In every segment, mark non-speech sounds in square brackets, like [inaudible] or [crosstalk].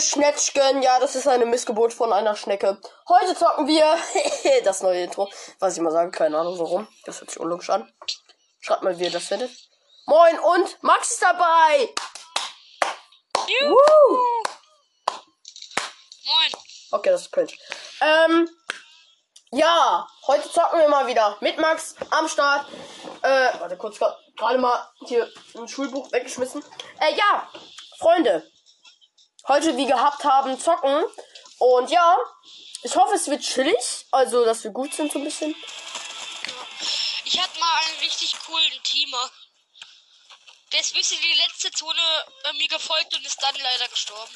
Schnetzchen. Ja, das ist eine Missgeburt von einer Schnecke. Heute zocken wir [laughs] das neue Intro. Was ich mal sagen, keine Ahnung warum. Das hört sich unlogisch an. Schreibt mal, wie ihr das findet. Moin und Max ist dabei. Juhu. Woo. Moin. Okay, das ist cringe. Ähm, ja, heute zocken wir mal wieder mit Max am Start. Äh, warte kurz, gerade mal hier ein Schulbuch weggeschmissen. Äh, ja, Freunde. Heute wie gehabt haben, zocken. Und ja, ich hoffe, es wird chillig. Also, dass wir gut sind so ein bisschen. Ich hatte mal einen richtig coolen Teamer. Der ist bis in die letzte Zone äh, mir gefolgt und ist dann leider gestorben.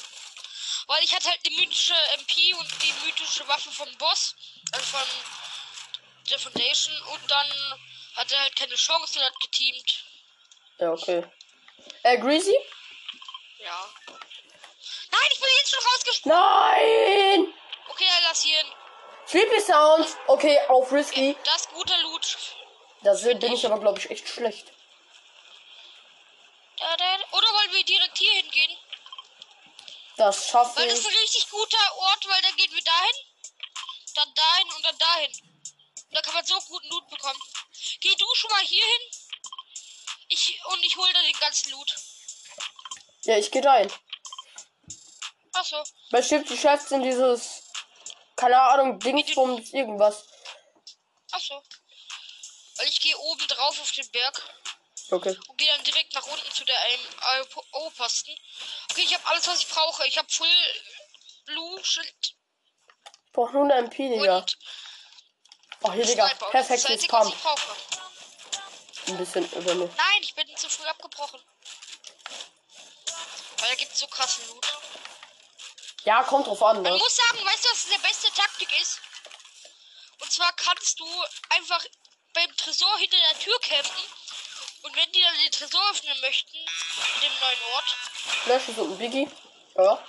Weil ich hatte halt die mythische MP und die mythische Waffe vom Boss, also von der Foundation, und dann hat er halt keine Chance und hat geteamt. Ja, okay. Äh, Greasy? Ja. Nein, ich bin jetzt schon rausgesprungen. Nein! Okay, dann lass ihn. Sleepy Sounds. Okay, auf Risky. Das ist guter Loot. Da bin ich aber, glaube ich, echt schlecht. Da, da, oder wollen wir direkt hier hingehen? Das schaffen Weil das ist ein richtig guter Ort, weil dann gehen wir dahin, dann dahin und dann dahin. Und da kann man so guten Loot bekommen. Geh du schon mal hier hin. Ich, und ich hole da den ganzen Loot. Ja, ich gehe rein. Achso. Bei Shifty Chefs sind dieses, keine Ahnung, Dingsbums, irgendwas. Achso. Weil ich gehe oben drauf auf den Berg Okay. und gehe dann direkt nach unten zu der AO-Posten. Okay, ich habe alles, was ich brauche. Ich habe Full Blue Schild Ich brauch nur eine MP, Digga. und Oh, hier, Digga. Perfektes Pump. brauche. Ein bisschen über mir. Nein, ich bin zu früh abgebrochen. Weil da gibt's so krassen Loot. Ja, kommt drauf an, Man ne? muss sagen, weißt du, was der beste Taktik ist? Und zwar kannst du einfach beim Tresor hinter der Tür campen. Und wenn die dann den Tresor öffnen möchten, in dem neuen Ort. Ist und ein Biggie. Ja.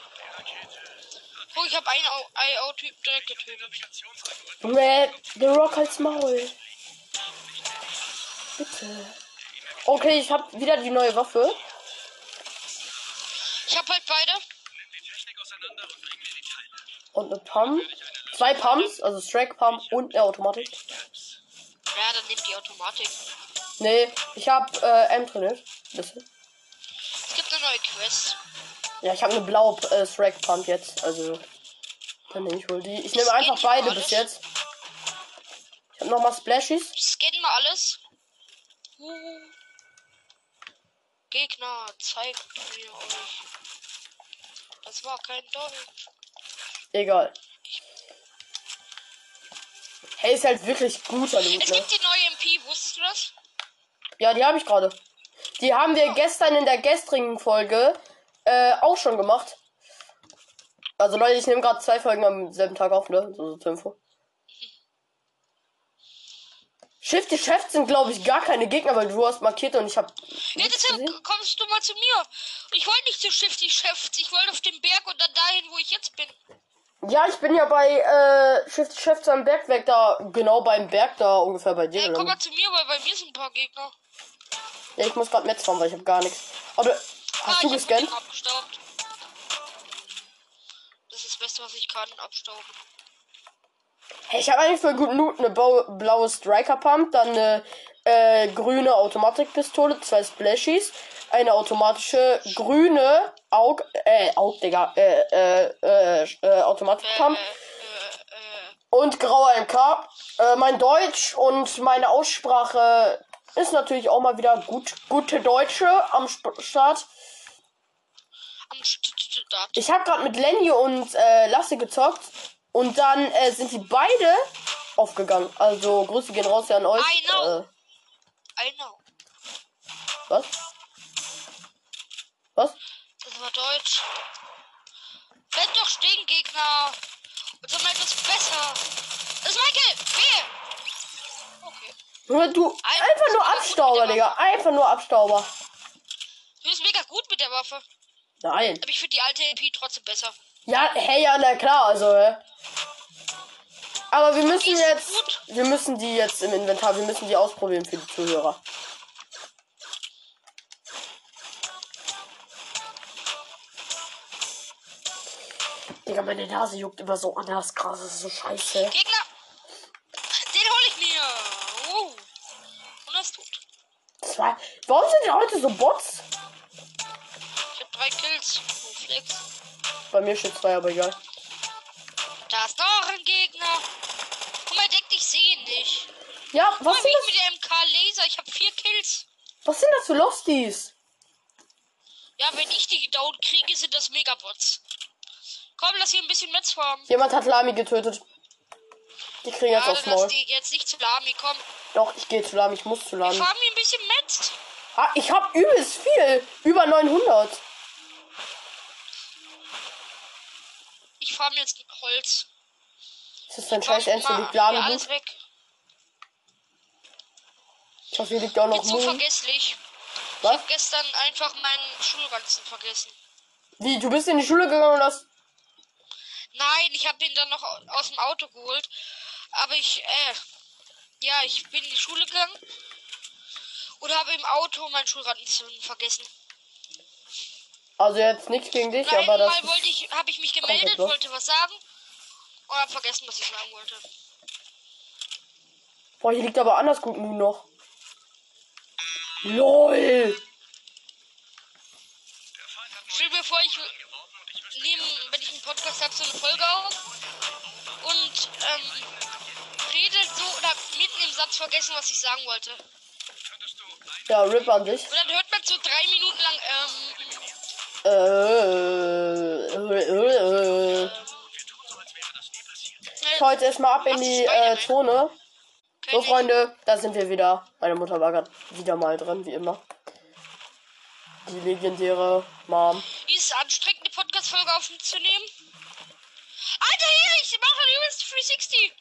Oh, ich habe einen IO-Typ direkt getötet. Junge, The Rock als Maul. Bitte. Okay, ich hab wieder die neue Waffe. Ich habe halt beide. Und eine Pump. Zwei Pumps, also Strike Pump und eine Automatik. Ja, dann nimmt die Automatik. Nee, ich hab äh, M trainiert. Bisschen. Es gibt eine neue Quest. Ja, ich habe eine blaue äh, Strike Pump jetzt. Also, dann nehme ich wohl die. Ich nehme einfach beide bis jetzt. Ich habe nochmal Splashies. Scannen mal alles. Gegner, zeigt mir euch. Das war kein Deutsch. Egal. Hey, ist halt wirklich guter Loot, Es ne? gibt die neue MP, wusstest du das? Ja, die habe ich gerade. Die haben wir gestern in der gestrigen Folge äh, auch schon gemacht. Also Leute, ich nehme gerade zwei Folgen am selben Tag auf, ne? So, so zur Info. Shifty Chefs sind, glaube ich, gar keine Gegner, weil du hast markiert und ich habe. Ja, deshalb kommst du mal zu mir. Ich wollte nicht zu Shifty Chefs. Ich wollte auf den Berg und dann dahin, wo ich jetzt bin. Ja, ich bin ja bei äh, Shifty Chefs am Bergwerk da, genau beim Berg da ungefähr bei dir. Hey, komm mal zu mir, weil bei mir sind ein paar Gegner. Ja, ich muss gerade Metz fahren, weil ich habe gar nichts. Aber hast ah, du ich gescannt? abgestaubt. Das ist das Beste, was ich kann, abstauben. Hey, ich habe eigentlich voll guten Loot. Eine blaue Striker Pump, dann eine äh, grüne Automatikpistole, zwei Splashies, eine automatische grüne Aug, äh, Aug, Digga, äh, äh, äh, äh Automatikpump und grauer MK. Äh, mein Deutsch und meine Aussprache ist natürlich auch mal wieder gut, gute Deutsche am Sp Start. Am Start. Ich habe gerade mit Lenny und äh, Lasse gezockt und dann äh, sind sie beide aufgegangen. Also Grüße gehen raus ja an euch. I know. Äh, I know. was? Was? Das war Deutsch. Bleib doch stehen, Gegner. Und so mal etwas besser. Das ist Michael. Wehe. Okay. Junge, Du einfach nur Abstauber, Digga. Einfach nur Abstauber. Du bist mega gut mit der Waffe. Nein. Aber ich finde die alte MP trotzdem besser. Ja, hey, ja, na klar, also, hä? Aber wir Die müssen ist jetzt. gut. Wir müssen die jetzt im Inventar, wir müssen die ausprobieren für die Zuhörer. Digga, meine Nase juckt immer so an das Gras. Das ist so scheiße. Gegner! Den hol ich mir! Oh. Und er ist tot. Zwei. Warum sind denn heute so Bots? Bei mir steht zwei, aber egal. Da ist noch ein Gegner. Guck mal, deck dich sehen nicht. Ja, Guck was mal, sind ich das, mit der MK Laser. Ich hab vier Kills. was sind das für Losties? Ja, wenn ich die down kriege, sind das Megabots. Komm, lass hier ein bisschen Metz farmen. Jemand hat Lami getötet. Die kriegen jetzt Ja, aufs dann lass Maul. die jetzt nicht zu Lami, komm. Doch, ich gehe zu Lami. Ich muss zu Lami. farmen hier ein bisschen Metz. Ah, ich hab übelst viel. Über 900. farm jetzt Holz. Das ist ein scheiß Ernst. hier Lami. alles weg. Ich hoffe, hier liegt auch noch Jetzt so vergesslich. Ich Was? hab gestern einfach meinen Schulranzen vergessen. Wie, du bist in die Schule gegangen und hast... Nein, ich habe den dann noch au- aus dem Auto geholt. Aber ich, äh, ja, ich bin in die Schule gegangen und habe im Auto meinen Schulranzen vergessen. Also jetzt nichts gegen dich, Nein, aber das mal wollte ich, habe ich mich gemeldet, wollte was sagen und habe vergessen, was ich sagen wollte. Boah, hier liegt aber anders gut Moon noch. LOL! Stell dir vor, ich nehme, wenn ich einen Podcast habe, so eine Folge auf und ähm, rede so oder mitten im Satz vergessen, was ich sagen wollte. Ja, RIP an dich. Und dann hört man so drei Minuten lang, ähm, Äh, äh, äh. Hau jetzt erstmal ab in die äh? Zone. So. Freunde, da sind wir wieder. Meine Mutter war gerade wieder mal drin, wie immer. Die legendäre Mom. Ist es anstrengend, eine Podcast-Folge aufzunehmen? Alter, hier, ich mache ein übelst 360.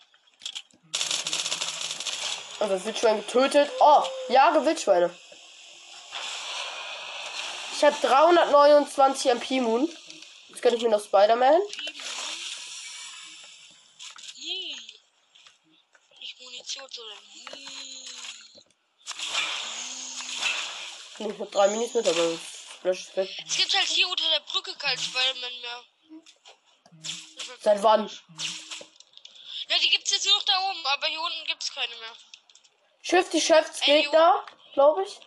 Also das Wildschwein getötet. Oh, Jage Wildschweine. Ich habe 329 MP Moon. Jetzt gönne ich mir noch Spider-Man. Nicht Munition, sondern. Nee, Ich habe drei Minis mit, aber Flash ist weg. Es gibt halt hier unter der Brücke kein Spider-Man mehr. Seit wann? Ja, die gibt's jetzt nur noch da oben, aber hier unten gibt's keine mehr. Shifty Chefs Gegner, glaube ich.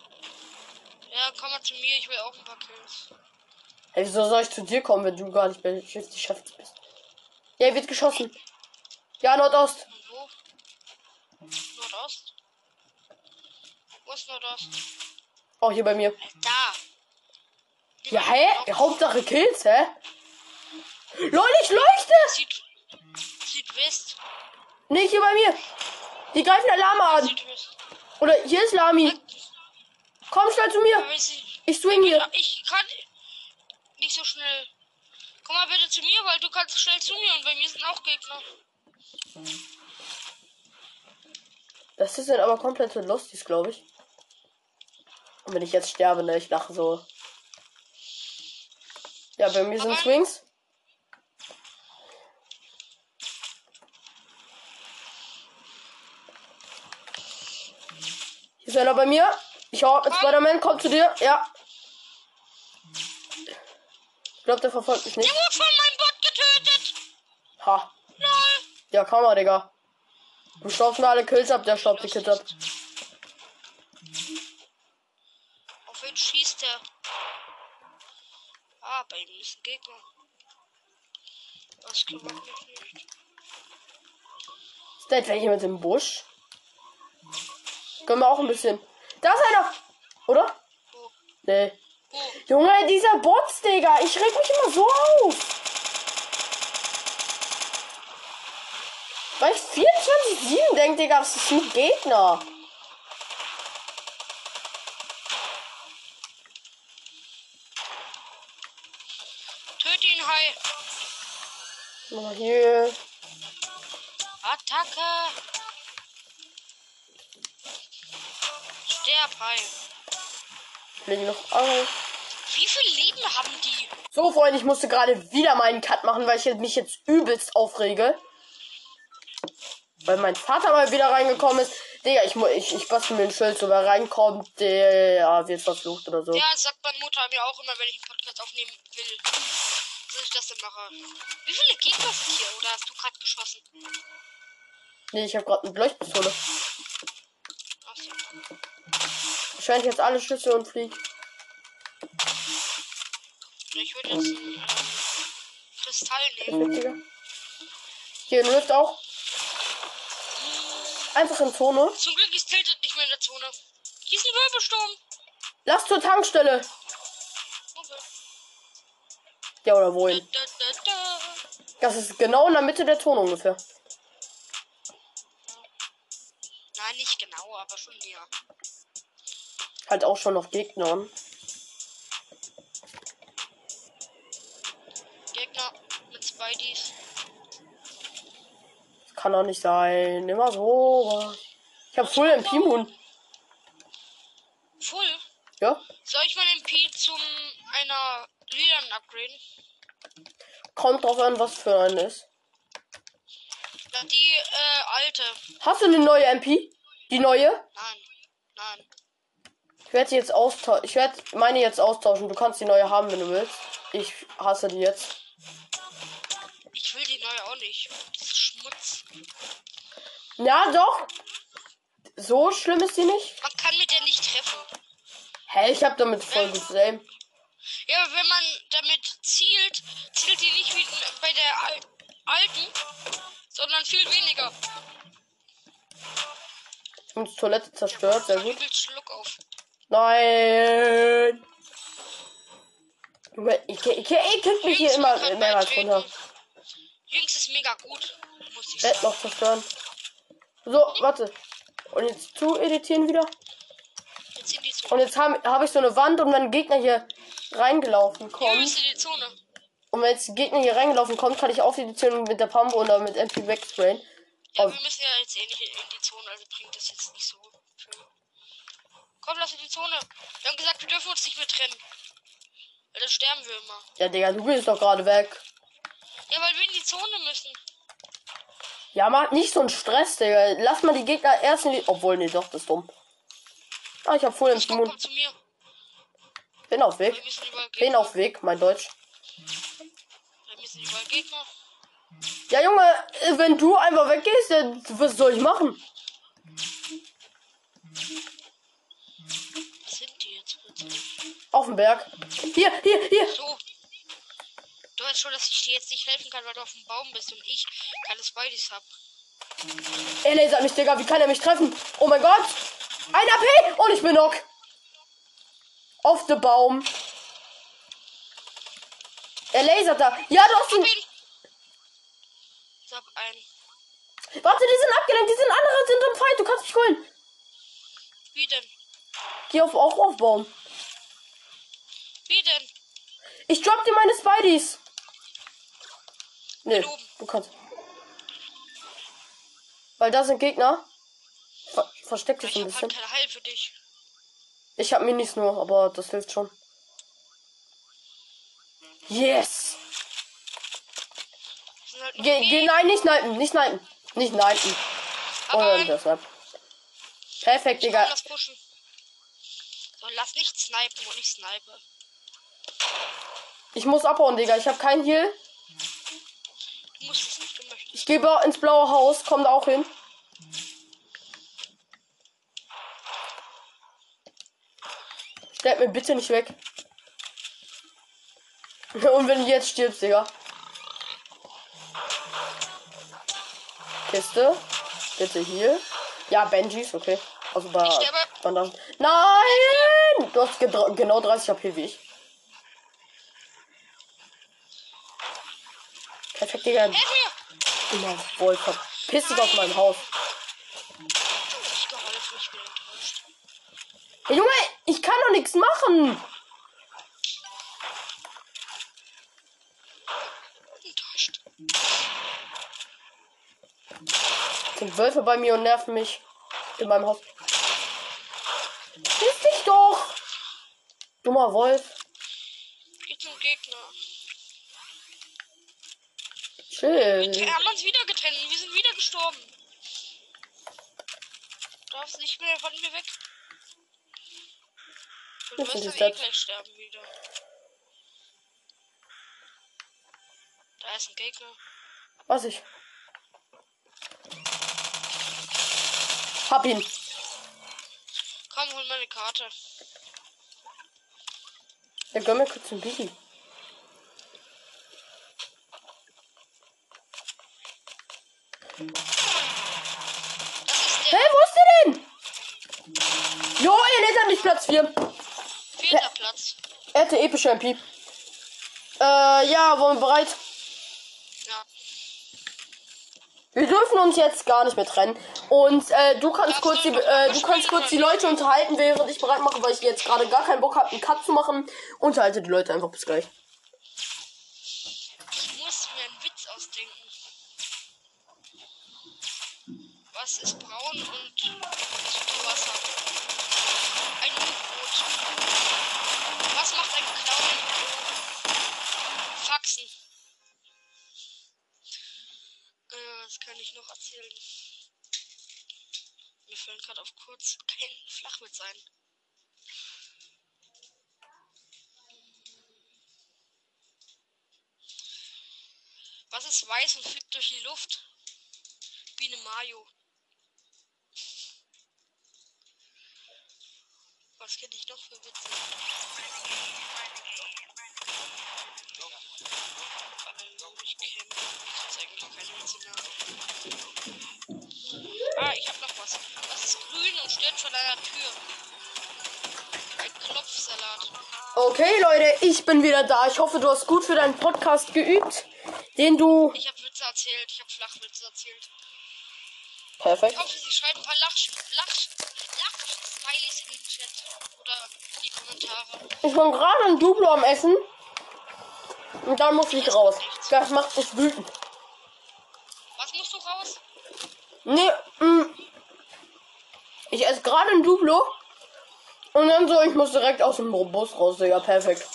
Ja, komm mal zu mir, ich will auch ein paar Kills. Hey, wieso soll ich zu dir kommen, wenn du gar nicht Shifty Chefs bist? Ja, hier wird geschossen. Ja, Nordost. Und wo? Nordost? Wo ist Nordost? Oh, hier bei mir. Da. Ja, hä? Hauptsache Kills, hä? Leute, ich leuchte! Süd Südwest. Nee, hier bei mir. Die greifen Alarm an. Südwest. Oder hier ist Lami. Komm schnell zu mir. Ich, swing hier. ich kann nicht so schnell. Komm mal bitte zu mir, weil du kannst schnell zu mir und bei mir sind auch Gegner. Das sind aber komplette Losties, glaube ich. Und wenn ich jetzt sterbe, ne, ich lache so. Ja, bei mir sind Aber- Swings. Hier ist einer bei mir. Ich hau mit. Spider-Man, komm zu dir. Ja. Ich glaube, der verfolgt mich Der nicht. wurde von meinem Bot getötet. Ha. Lol. Ja, komm mal, Digga. Du staubst mir alle Kills ab, der staubt die Kills ab. Auf wen schießt der? Ah, bei ihm ist ein Gegner. Das kümmert mich nicht. Ist da etwa jemand im Busch? Können wir auch ein bisschen. Da ist einer! Oder? Wo? Nee. Junge, dieser Bots, Digga. Ich reg mich immer so auf. Weil ich 24-7 denke, Digga, das ist ein Gegner. Töte ihn, Hai. Mal hier. Attacke. Sterb, Hai. Fliegen noch auf. Wie viel Leben haben die? So, Freunde, ich musste gerade wieder meinen Cut machen, weil ich mich jetzt übelst aufrege. Weil mein Vater mal wieder reingekommen ist. Digga, ich, ich, ich bastel mir ein Schild, so wer reinkommt, der wird verflucht oder so. Ja, das sagt meine Mutter mir auch immer, wenn ich einen Podcast aufnehmen will. Also ich das denn mache. Wie viele Gegner sind hier? Oder hast du gerade geschossen? Nee, ich habe gerade eine Leuchtpistole. Ich werde jetzt alle Schüsse und flieg. Ich würde jetzt einen ähm, Kristall nehmen. Digga. Hier ein Rift auch. Einfach in Zone. Zum Glück ist Tilted nicht mehr in der Zone. Hier ist ein Wirbelsturm. Lass zur Tankstelle. Okay. Ja, oder wohin? da, da, da. Das ist genau in der Mitte der Zone ungefähr. Halt auch schon auf Gegnern. Gegner mit Spideys. Kann doch nicht sein. Immer so. Ich habe Full MP Moon. Full. Ja? Soll ich meinen MP zum einer Lilan upgraden? Kommt drauf an, was für eine ist. Die äh, alte. Hast du eine neue MP? Die neue? Nein. Ich werde sie jetzt austauschen. Ich werde meine jetzt austauschen. Du kannst die neue haben, wenn du willst. Ich hasse die jetzt. Ich will die neue auch nicht. Das ist Schmutz. Ja, doch. So schlimm ist die nicht. Man kann mit der nicht treffen. Hä, ich hab damit voll gutes Aim. Ja, aber wenn man damit zielt, zielt die nicht wie bei der Al alten, sondern viel weniger. Ich habe die Toilette zerstört. Sehr gut. Schluck auf. Nein. Junge, ich, ich, ich, krieg mich hier immer kann mehr als beitreten. runter. Jynx ist mega gut, muss ich Bett noch zerstören. So, warte. Und jetzt zu editieren wieder. Jetzt die Zone. Und jetzt habe hab ich so eine Wand und wenn ein Gegner hier reingelaufen kommt. die Zone. Und wenn jetzt Gegner hier reingelaufen kommt, kann ich auf editieren mit der Pumpe oder mit MP wegsprayen. Ja, wir müssen ja jetzt eh nicht in die Zone, also bringt das jetzt nicht so viel. Komm, lass in die Zone. Wir haben gesagt, wir dürfen uns nicht mehr trennen. Weil dann sterben wir immer. Ja, Digga, du bist doch gerade weg. Ja, weil wir in die Zone müssen. Ja, mach nicht so einen Stress, Digga. Lass mal die Gegner erst in die. Obwohl, nee, doch, das ist dumm. Ah, ich hab voll im Mund. komm zu mir. Bin auf Weg. Bin auf Weg, mein Deutsch. Gegner. Ja, Junge, wenn du einfach weggehst, dann was soll ich machen? Was sind die jetzt plötzlich? Auf dem Berg. Hier, hier, hier. So. Du weißt schon, dass ich dir jetzt nicht helfen kann, weil du auf dem Baum bist und ich keine Spideys hab. Er lasert mich, Digga. Wie kann er mich treffen? Oh mein Gott. Ein AP und ich bin knock. Auf dem Baum. Er lasert da. Ja, du hast ihn. Ich hab einen. Warte, die sind abgelenkt. Die sind andere sind im Fight. Du kannst mich holen. Wie denn? Geh auf, auch auf Baum. Wie denn? Ich drop dir meine Spideys. Nee, du kannst. Weil da sind Gegner. Ver versteck dich Ich ein hab halt bisschen. kein Heil für dich. Ich hab Minis nur, aber das hilft schon. Yes! Halt Geh, nein, nicht snipen, nicht snipen. Nicht snipen. Oh, Aber ja, das snipen. Perfekt, ich Digga. kann das pushen. So, lass nicht snipen und ich snipe. Ich muss abhauen, Digga. Ich hab keinen Heal. Ich gehe ins blaue Haus. Komm da auch hin. Stellt mir bitte nicht weg. [laughs] Und wenn du jetzt stirbst, Digga. Kiste. Bitte hier. Ja, Benjis, okay. Also bei. Bandagen. Nein! Du hast genau 30 HP wie ich. Perfekt, Digga. Immer Wolf. Verpiss dich aus meinem Haus. Hey, Junge, ich kann doch nichts machen. Sind Wölfe bei mir und nerven mich in meinem Haus. Piss dich doch. Dummer Wolf. Geh zum Gegner. Chill. Wir haben uns wieder getrennt. Wir sind wieder gestorben. Du darfst nicht mehr von mir weg. Du wirst dann eh gleich sterben wieder. Da ist ein Gegner. Was ich? Hab ihn. Komm, hol meine Karte. Ja, gönn mir kurz ein Biggie. Das Hey, wo ist der denn? Jo, er lädt nicht Platz 4. vierte Platz. Er hatte epische MP. Äh, ja, wollen wir bereit? Ja. Wir dürfen uns jetzt gar nicht mehr trennen. Und äh, du kannst Darfst kurz die, äh, du kannst kurz die Leute unterhalten, während ich bereit mache, weil ich jetzt gerade gar keinen Bock habe, einen Cut zu machen. Unterhalte die Leute einfach bis gleich. Ich muss mir einen Witz ausdenken. Was ist braun und unter Wasser? Ein U-Boot. Was macht ein Clown? Faxen. Äh, was kann ich noch erzählen? Mir fällt gerade auf kurz kein Flachwitz ein. Was ist weiß und fliegt durch die Luft? Wie eine Mayo. Was kenne ich noch für Witze? Ich kenne jetzt eigentlich keine Witze mehr. Ah, ich hab noch was. Was ist grün und steht vor deiner Tür? Ein Klopfsalat. Okay, Leute, ich bin wieder da. Ich hoffe, du hast gut für deinen Podcast geübt, den du. Ich habe Witze erzählt, ich habe Flachwitze erzählt. Perfekt. Ich hoffe, sie schreiben ein paar Lach, Lach, Lach-Smileys in den Chat oder die Kommentare. Ich bin gerade ein Duplo am Essen. Und dann muss ich raus. Das macht mich wütend. Was musst du raus? Nee, mh. Ich esse gerade ein Duplo. Und dann so, ich muss direkt aus dem Bus raus, Digga. Perfekt.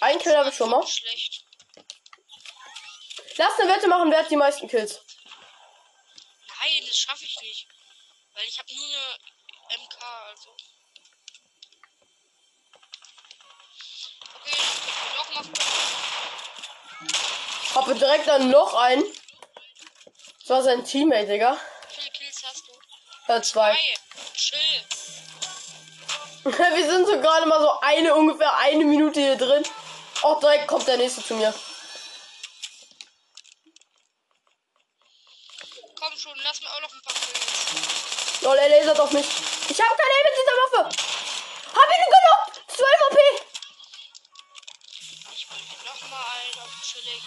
Ein Kill habe ich schon mal. Schlecht. Lass eine Wette machen, wer hat die meisten Kills. Nein, das schaffe ich nicht. Weil ich habe nur eine MK, also. Okay, doch mal. Habe direkt dann noch einen. Das war sein Teammate, Digga. Wie viele Kills hast du? Ja, zwei. Drei. Chill. [laughs] Wir sind so gerade mal so eine, ungefähr eine Minute hier drin. Auch direkt kommt der nächste zu mir. Komm schon, lass mir auch noch ein paar Kills. Lol, er lasert auf mich. Ich habe keine mit dieser Waffe. Hab ihn genug. 12 OP. Ich will noch mal einen auf chillig.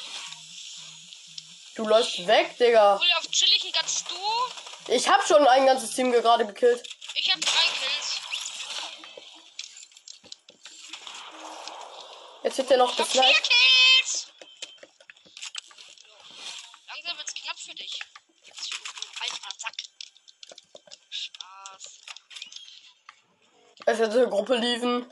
Du läufst weg, Digga. Hol auf chillig kannst du? Ich hab schon ein ganzes Team gerade gekillt. Ich habe drei Kills. Jetzt wird er noch gesniped. So. Langsam wird's knapp für dich. So Alter Sack. Spaß. Es wird eine Gruppe liefen.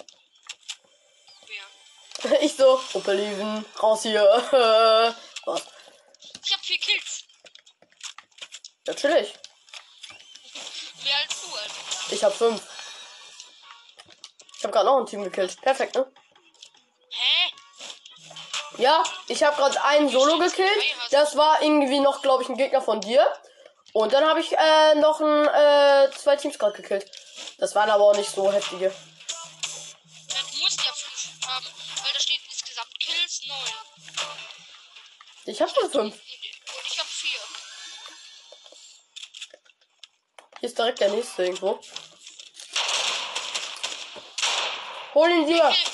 Wer? [laughs] Ich so, Gruppe liefen. Raus hier. [laughs] Was? Ich hab vier Kills. Natürlich. Mehr als du, Alter. Ich hab fünf. Ich hab gerade noch ein Team gekillt. Perfekt, ne? Ja, ich habe gerade einen Solo gekillt. Das war irgendwie noch, glaube ich, ein Gegner von dir. Und dann habe ich äh, noch ein, äh, zwei Teams gerade gekillt. Das waren aber auch nicht so heftige. Du musst ja fünf haben, weil da steht insgesamt Kills neun. Ich habe schon fünf. Und ich hab vier. Hier ist direkt der nächste irgendwo. Hol ihn dir. Kill.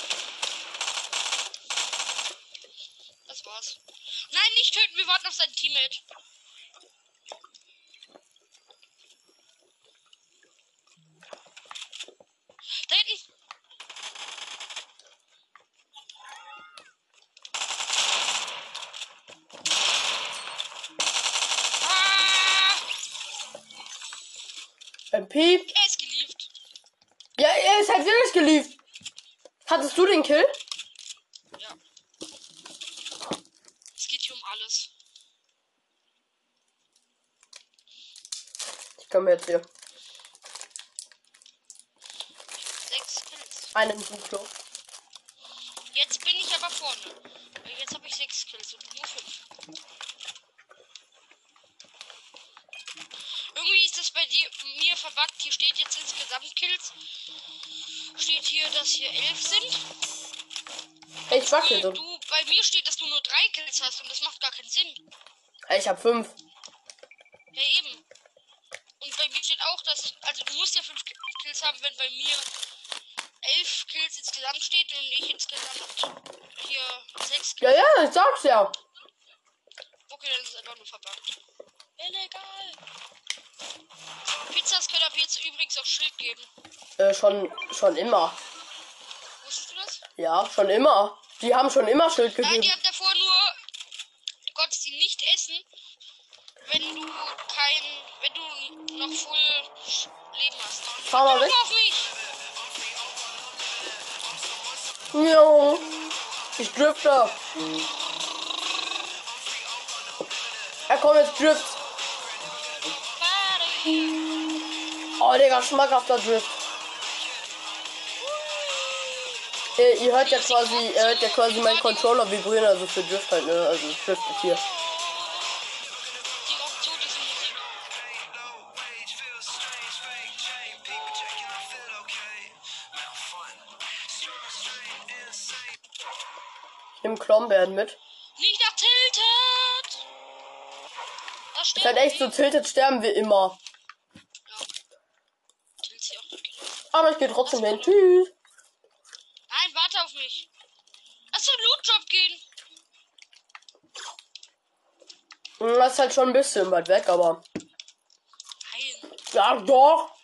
Das war's. Nein, nicht töten, wir warten auf sein Teammate. Da hinten. MP. Er ist geliebt. Ja, er ist halt wirklich gelieft. Hattest du den Kill? Ja. Es geht hier um alles. Ich komme jetzt hier. Sechs Kills. Einen Duplo. Jetzt bin ich aber vorne. Weil Jetzt habe ich sechs Kills und nur fünf. Dir mir verbuggt. Hier steht jetzt insgesamt Kills. Steht hier, dass hier elf sind. Ich wackel so. Du, bei mir steht, dass du nur drei Kills hast und das macht gar keinen Sinn. Ich hab fünf. Ja, eben. Und bei mir steht auch, dass. Also, du musst ja fünf Ki- Kills haben, wenn bei mir elf Kills insgesamt steht und ich insgesamt hier sechs Ja, Kills. ja, ich sag's ja. Okay, dann ist es einfach nur verbuggt. Illegal. Pizzas können ab jetzt übrigens auch Schild geben. Äh, schon, schon immer. Wusstest du das? Ja, schon immer. Die haben schon immer Schild Nein, gegeben. die haben davor nur. Du konntest sie nicht essen, wenn du kein. wenn du noch voll Leben hast. Fahr mal weg. auf mich! Ja. Ich drifte. Er kommt jetzt Drift. Oh, Digga, schmackhafter Drift. Äh, ihr hört ja quasi, ihr hört ja quasi meinen Controller vibrieren, also für Drift halt, ne? Also hier. Diese Musik. Ich nehm Klombeeren mit. Nicht nach Tilted! Das Ist halt echt so tiltet sterben wir immer. Tilt sie auch nicht genau. Aber ich gehe trotzdem hin. Tschüss. Nein, warte auf mich. Lass zum Loot-Job gehen. Hm, Das ist halt schon ein bisschen weit weg, aber. Nein. Ja, doch.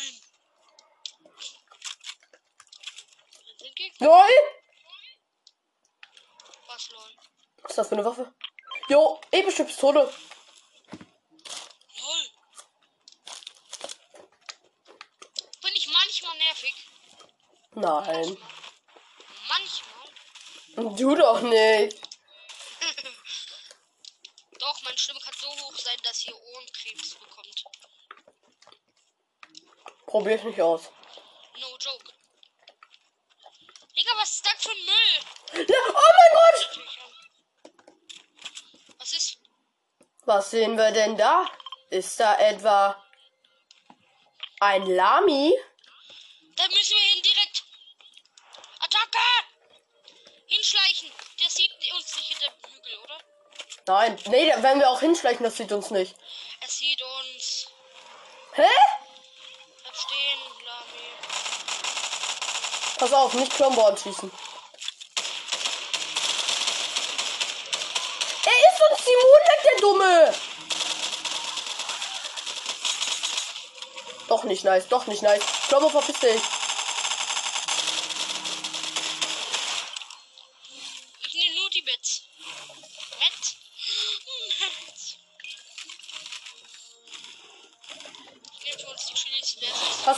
Nein. Lol. Was, lol? Was ist das für eine Waffe? Jo, epische Pistole. Lol. Bin ich manchmal nervig? Nein. Manchmal. Du doch nicht. [laughs] Doch, meine Stimme kann so hoch sein, dass ihr Ohrenkrebs bekommt. Probier's nicht aus. No joke. Digga, was ist das für Müll? Ja, oh mein Gott. Was ist? Was sehen wir denn da? Ist da etwa ein Lami? Da müssen wir hin direkt. Attacke! Hinschleichen. Der sieht uns nicht hinter dem Hügel, oder? Nein, nee, da werden wir auch hinschleichen, das sieht uns nicht. Er sieht uns. Hä? Bleib stehen, Lami. Pass auf, nicht Klomborn schießen. Er ist uns die Mond weg, der Dumme! Doch nicht nice, doch nicht nice. Klombo, verpiss dich.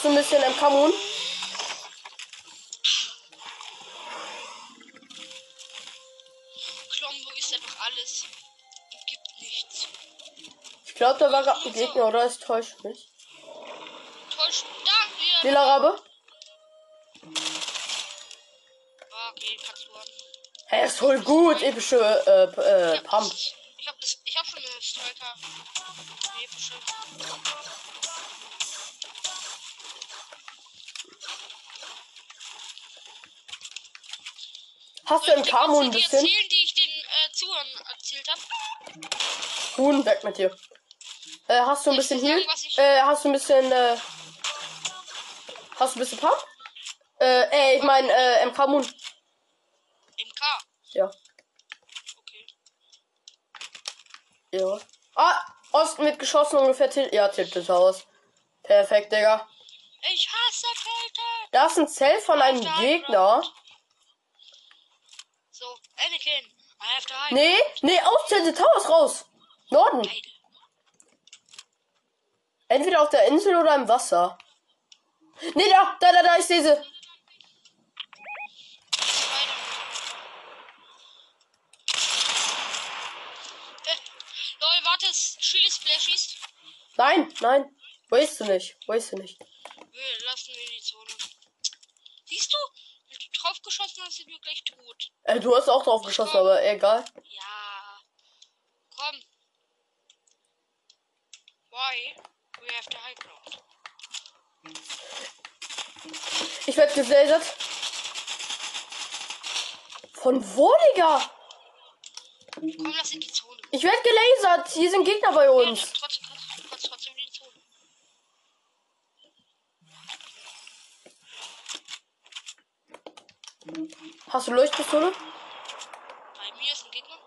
Du ein bisschen MK Moon? Klombo ist einfach alles. Und gibt nichts. Ich glaube, da war gerade ein Gegner, oder? Es täuscht mich. Täusch. Da, wir. Lila Rabe? Ah, okay. Hey, ist voll gut. Epische äh, äh, Pump. Hast du kurz Moon ein die bisschen? erzählen, die ich den äh, Zuhörern erzählt habe? Huhn, weg mit dir. Äh, hast du ein bisschen ich- Äh, hast du ein bisschen, äh. Hast du ein bisschen Pump? Äh, ey, ich mein, äh, MK Moon. MK. Ja. Okay. Ja. Ah, Osten mit geschossen ungefähr tilt. Ja, tilt das aus. Perfekt, Digga. Ich hasse Kälte. Da ist ein Zelt von einem Gegner. So, Anakin. I have to hide. Nee, nee, aus Tilted Towers raus. Norden. Entweder auf der Insel oder im Wasser. Nee, da, da, da, da, ich sehe sie. Lol, warte, Chili Splash schießt. Nein, nein. Wo ist du nicht? Wo ist du nicht? Wir lassen in die Zone. Siehst du? Drauf geschossen hast, sind wir gleich tot. Äh, du hast auch drauf geschossen, aber egal. Ja. Komm. Why? We have the high ground. Ich werde gelasert. Von wo, Digga? Komm, lass in die Zone. Ich werde gelasert. Hier sind Gegner bei uns. trotzdem, trotzdem, trotzdem, trotzdem in die Zone. Hast du Leuchtpistole? Bei mir ist ein Gegner.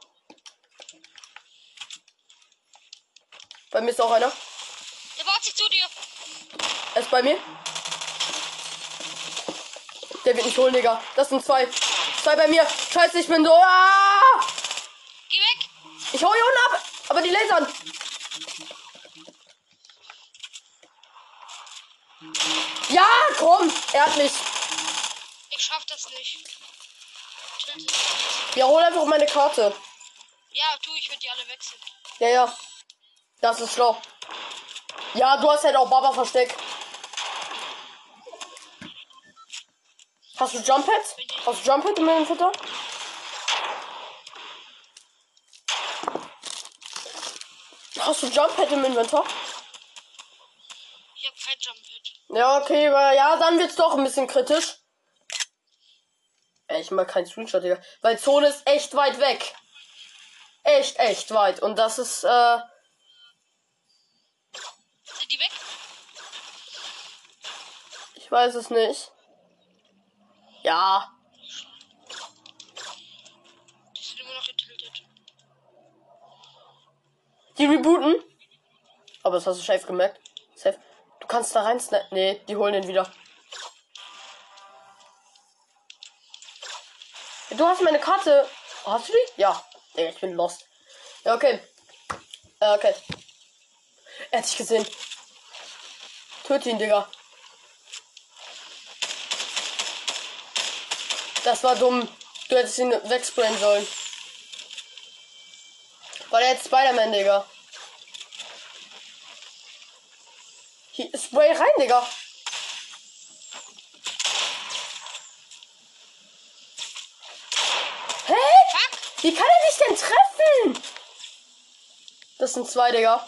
Bei mir ist auch einer. Der baut sich zu dir. Er ist bei mir. Der wird nicht holen, Digga. Das sind zwei. Zwei bei mir. Scheiße, ich bin so. Ah! Geh weg. Ich hau hier unten ab. Aber die lasern. Ja, komm. Er hat mich. Ich schaff das nicht. Ja, hol einfach meine Karte. Ja, tu, ich würde die alle wechseln. Ja, ja. Das ist schlau. Ja, du hast halt auch Baba versteckt. Hast du Jump Pads? Hast du Jump Pad im Inventar? Hast du Jump Pad im Inventar? Ich hab kein Jump Pad. Ja, okay, aber ja, dann wird's doch ein bisschen kritisch. Ich mag keinen Screenshot, Digga. Weil Zone ist echt weit weg. Echt, echt weit. Und das ist, äh, Sind die weg? ich weiß es nicht. Ja. Die sind immer noch getiltet. Die rebooten. Aber das hast du safe gemerkt. Safe. Du kannst da rein. Nee, die holen den wieder. Du hast meine Karte. Hast du die? Ja. Ich bin lost. Ja, okay. Okay. Er hat dich gesehen. Töte ihn, Digga. Das war dumm. Du hättest ihn wegsprayen sollen. War der jetzt Spider-Man, Digga? Hier, Spray rein, Digga. Hä? Fuck! Wie kann er dich denn treffen? Das sind zwei, Digga.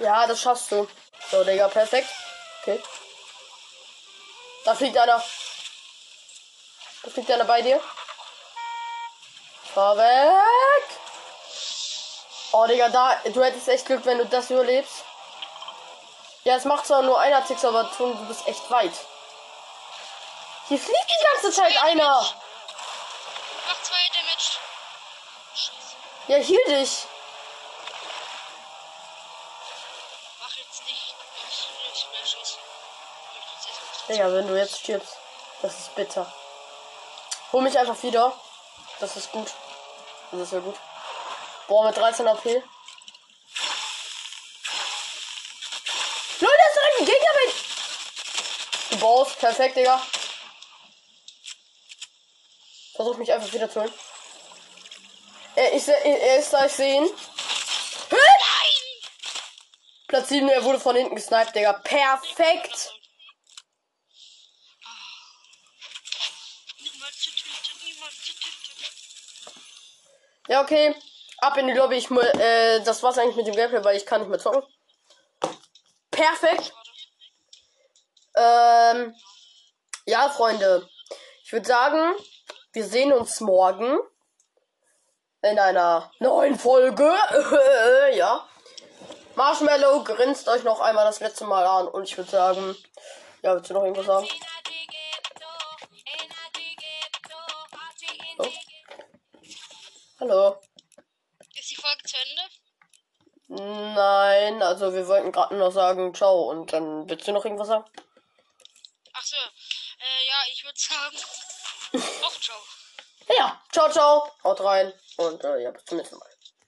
Ja, das schaffst du. So, Digga, perfekt. Okay. Da fliegt einer. Da fliegt einer bei dir. Fahr weg. Oh, Digga, da, du hättest echt Glück, wenn du das überlebst. Ja, es macht zwar nur einer Ticks, aber Ton, du bist echt weit. Hier fliegt die ganze Zeit einer. Mach zwei Damage. Scheiße. Ja, hielt dich. Mach jetzt nicht. Splash schießen. Digga, wenn du jetzt stirbst, das ist bitter. Hol mich einfach wieder. Das ist gut. Das ist ja gut. Boah, mit 13 AP. Leute, da ist direkt ein Gegner mit. Du baust. Perfekt, Digga. Versuch mich einfach wieder zu holen. Er, seh- er ist da, ich sehe ihn. Hä? Nein! Platz 7, er wurde von hinten gesniped, Digga. Perfekt. Ja, okay. Ab in die Lobby. Ich, äh, das war's eigentlich mit dem Gameplay, weil ich kann nicht mehr zocken. Perfekt. Ähm, ja, Freunde. Ich würde sagen, wir sehen uns morgen in einer neuen Folge. [laughs] ja. Marshmallow grinst euch noch einmal das letzte Mal an und ich würde sagen, ja, willst du noch irgendwas sagen? Oh. Hallo. Ist die Folge zu Ende? Nein, also wir wollten gerade noch sagen, ciao und dann willst du noch irgendwas sagen? Achso. Äh, ja, ich würde sagen. Auch ciao. Ja, ciao, ciao, haut rein und äh, ja, bis zum nächsten Mal.